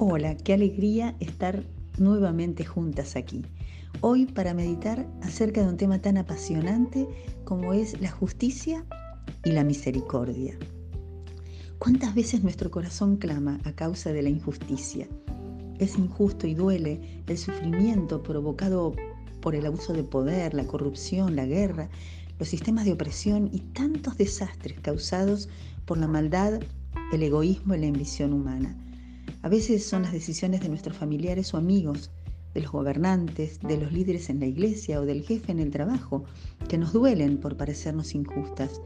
Hola, qué alegría estar nuevamente juntas aquí. Hoy para meditar acerca de un tema tan apasionante como es la justicia y la misericordia. ¿Cuántas veces nuestro corazón clama a causa de la injusticia? Es injusto y duele el sufrimiento provocado por el abuso de poder, la corrupción, la guerra, los sistemas de opresión y tantos desastres causados por la maldad, el egoísmo y la ambición humana. A veces son las decisiones de nuestros familiares o amigos, de los gobernantes, de los líderes en la iglesia o del jefe en el trabajo, que nos duelen por parecernos injustas.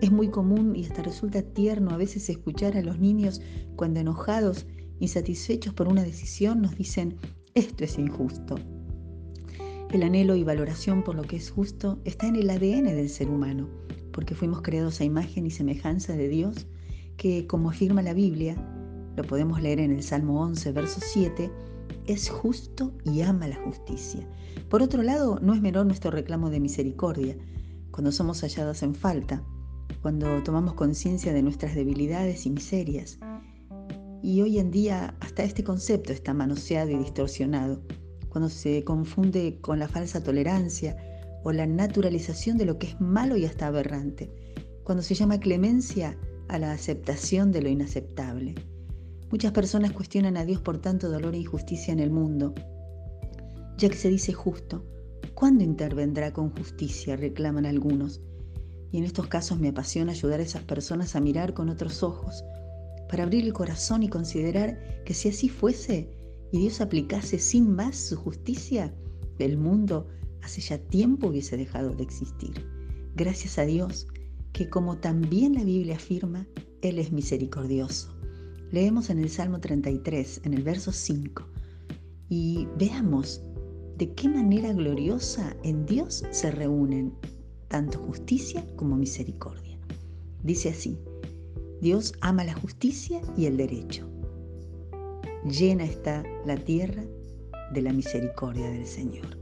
Es muy común y hasta resulta tierno a veces escuchar a los niños cuando enojados, insatisfechos por una decisión, nos dicen, esto es injusto. El anhelo y valoración por lo que es justo está en el ADN del ser humano, porque fuimos creados a imagen y semejanza de Dios, que, como afirma la Biblia, lo podemos leer en el Salmo 11, verso 7, es justo y ama la justicia. Por otro lado, no es menor nuestro reclamo de misericordia, cuando somos hallados en falta, cuando tomamos conciencia de nuestras debilidades y miserias. Y hoy en día hasta este concepto está manoseado y distorsionado, cuando se confunde con la falsa tolerancia o la naturalización de lo que es malo y hasta aberrante, cuando se llama clemencia a la aceptación de lo inaceptable. Muchas personas cuestionan a Dios por tanto dolor e injusticia en el mundo, ya que se dice justo. ¿Cuándo intervendrá con justicia? reclaman algunos. Y en estos casos me apasiona ayudar a esas personas a mirar con otros ojos, para abrir el corazón y considerar que si así fuese y Dios aplicase sin más su justicia, el mundo hace ya tiempo hubiese dejado de existir. Gracias a Dios, que como también la Biblia afirma, Él es misericordioso Leemos en el Salmo 33, en el verso 5, y veamos de qué manera gloriosa en Dios se reúnen tanto justicia como misericordia. Dice así, Dios ama la justicia y el derecho. Llena está la tierra de la misericordia del Señor.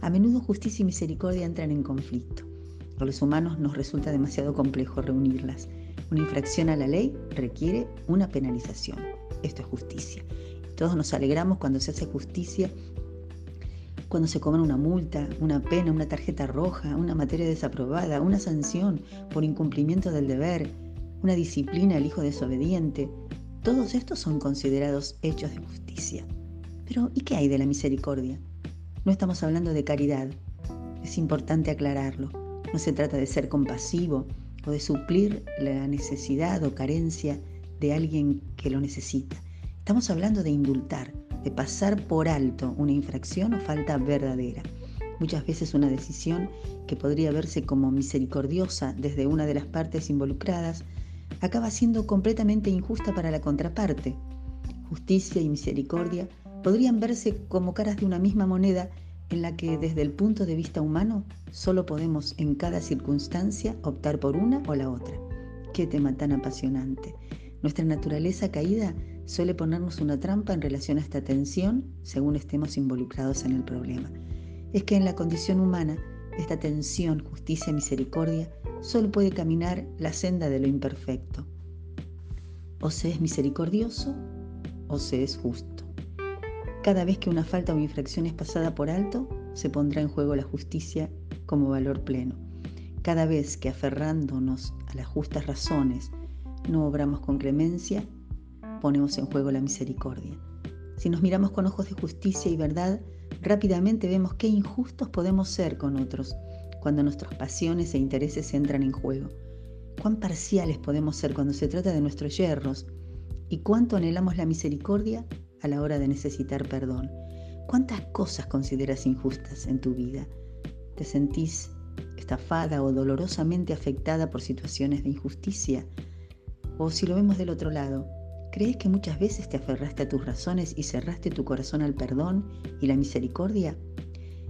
A menudo justicia y misericordia entran en conflicto. A los humanos nos resulta demasiado complejo reunirlas una infracción a la ley requiere una penalización. Esto es justicia. Todos nos alegramos cuando se hace justicia, cuando se cobra una multa, una pena, una tarjeta roja, una materia desaprobada, una sanción por incumplimiento del deber, una disciplina al hijo desobediente. Todos estos son considerados hechos de justicia. Pero ¿y qué hay de la misericordia? No estamos hablando de caridad. Es importante aclararlo. No se trata de ser compasivo, de suplir la necesidad o carencia de alguien que lo necesita. Estamos hablando de indultar, de pasar por alto una infracción o falta verdadera. Muchas veces una decisión que podría verse como misericordiosa desde una de las partes involucradas acaba siendo completamente injusta para la contraparte. Justicia y misericordia podrían verse como caras de una misma moneda en la que desde el punto de vista humano solo podemos en cada circunstancia optar por una o la otra. Qué tema tan apasionante. Nuestra naturaleza caída suele ponernos una trampa en relación a esta tensión según estemos involucrados en el problema. Es que en la condición humana, esta tensión, justicia misericordia solo puede caminar la senda de lo imperfecto. O se es misericordioso o se es justo. Cada vez que una falta o infracción es pasada por alto, se pondrá en juego la justicia como valor pleno. Cada vez que aferrándonos a las justas razones no obramos con clemencia, ponemos en juego la misericordia. Si nos miramos con ojos de justicia y verdad, rápidamente vemos qué injustos podemos ser con otros cuando nuestras pasiones e intereses entran en juego. Cuán parciales podemos ser cuando se trata de nuestros yerros y cuánto anhelamos la misericordia a la hora de necesitar perdón. ¿Cuántas cosas consideras injustas en tu vida? ¿Te sentís estafada o dolorosamente afectada por situaciones de injusticia? O si lo vemos del otro lado, ¿crees que muchas veces te aferraste a tus razones y cerraste tu corazón al perdón y la misericordia?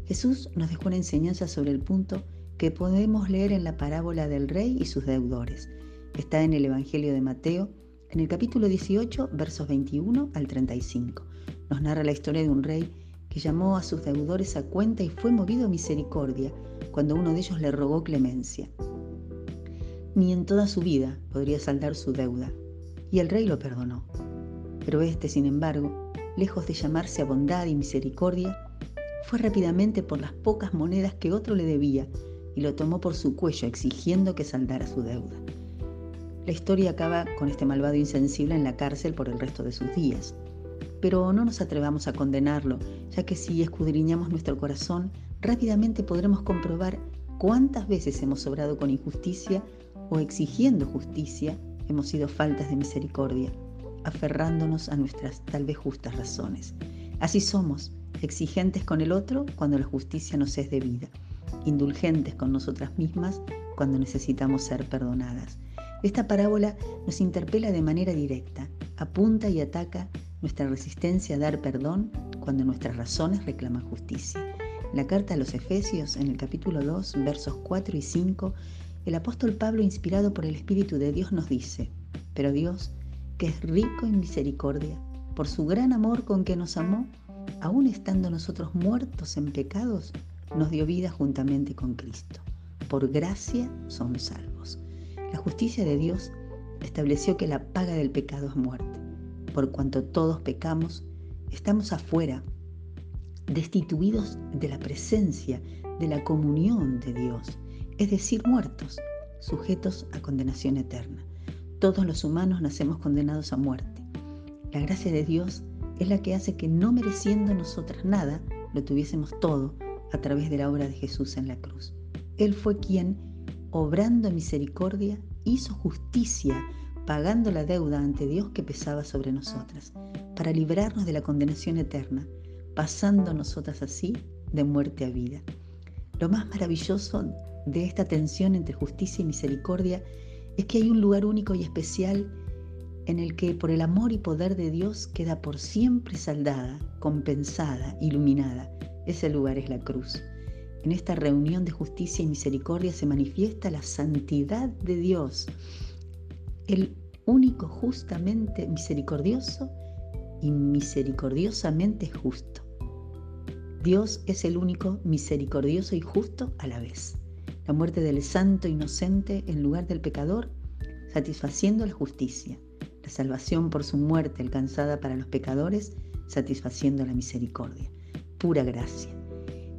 Jesús nos dejó una enseñanza sobre el punto que podemos leer en la parábola del rey y sus deudores. Está en el Evangelio de Mateo en el capítulo 18, versos 21 al 35, nos narra la historia de un rey que llamó a sus deudores a cuenta y fue movido a misericordia cuando uno de ellos le rogó clemencia. Ni en toda su vida podría saldar su deuda, y el rey lo perdonó. Pero éste, sin embargo, lejos de llamarse a bondad y misericordia, fue rápidamente por las pocas monedas que otro le debía y lo tomó por su cuello exigiendo que saldara su deuda. La historia acaba con este malvado insensible en la cárcel por el resto de sus días. Pero no nos atrevamos a condenarlo, ya que si escudriñamos nuestro corazón, rápidamente podremos comprobar cuántas veces hemos obrado con injusticia o exigiendo justicia hemos sido faltas de misericordia, aferrándonos a nuestras tal vez justas razones. Así somos, exigentes con el otro cuando la justicia nos es debida, indulgentes con nosotras mismas cuando necesitamos ser perdonadas. Esta parábola nos interpela de manera directa, apunta y ataca nuestra resistencia a dar perdón cuando nuestras razones reclaman justicia. En la carta a los Efesios, en el capítulo 2, versos 4 y 5, el apóstol Pablo, inspirado por el Espíritu de Dios, nos dice, pero Dios, que es rico en misericordia, por su gran amor con que nos amó, aun estando nosotros muertos en pecados, nos dio vida juntamente con Cristo. Por gracia somos salvos. La justicia de Dios estableció que la paga del pecado es muerte. Por cuanto todos pecamos, estamos afuera, destituidos de la presencia, de la comunión de Dios es decir, muertos, sujetos a condenación eterna. Todos los humanos nacemos condenados a muerte. La gracia de Dios es la que hace que no mereciendo nosotras nada, lo tuviésemos todo a través de la obra de Jesús en la cruz. Él fue quien, obrando misericordia, hizo justicia, pagando la deuda ante Dios que pesaba sobre nosotras, para librarnos de la condenación eterna, pasando nosotras así de muerte a vida. Lo más maravilloso de esta tensión entre justicia y misericordia es que hay un lugar único y especial en el que por el amor y poder de Dios queda por siempre saldada, compensada, iluminada. Ese lugar es la cruz. En esta reunión de justicia y misericordia se manifiesta la santidad de Dios, el único justamente misericordioso y misericordiosamente justo. Dios es el único misericordioso y justo a la vez la muerte del santo inocente en lugar del pecador, satisfaciendo la justicia, la salvación por su muerte alcanzada para los pecadores, satisfaciendo la misericordia. Pura gracia.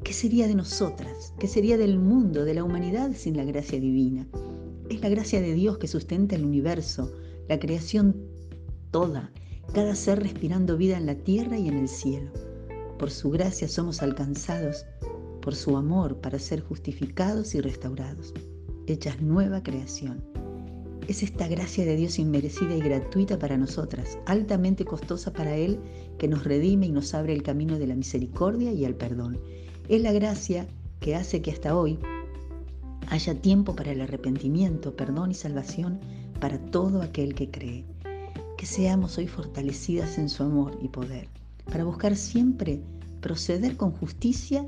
¿Qué sería de nosotras? ¿Qué sería del mundo, de la humanidad sin la gracia divina? Es la gracia de Dios que sustenta el universo, la creación toda, cada ser respirando vida en la tierra y en el cielo. Por su gracia somos alcanzados por su amor para ser justificados y restaurados, hechas nueva creación. Es esta gracia de Dios inmerecida y gratuita para nosotras, altamente costosa para Él, que nos redime y nos abre el camino de la misericordia y el perdón. Es la gracia que hace que hasta hoy haya tiempo para el arrepentimiento, perdón y salvación para todo aquel que cree. Que seamos hoy fortalecidas en su amor y poder, para buscar siempre proceder con justicia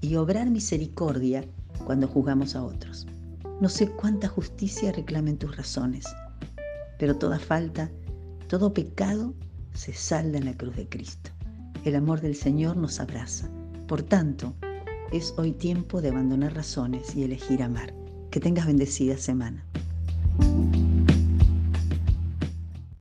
y obrar misericordia cuando juzgamos a otros. No sé cuánta justicia reclamen tus razones, pero toda falta, todo pecado se salda en la cruz de Cristo. El amor del Señor nos abraza. Por tanto, es hoy tiempo de abandonar razones y elegir amar. Que tengas bendecida semana.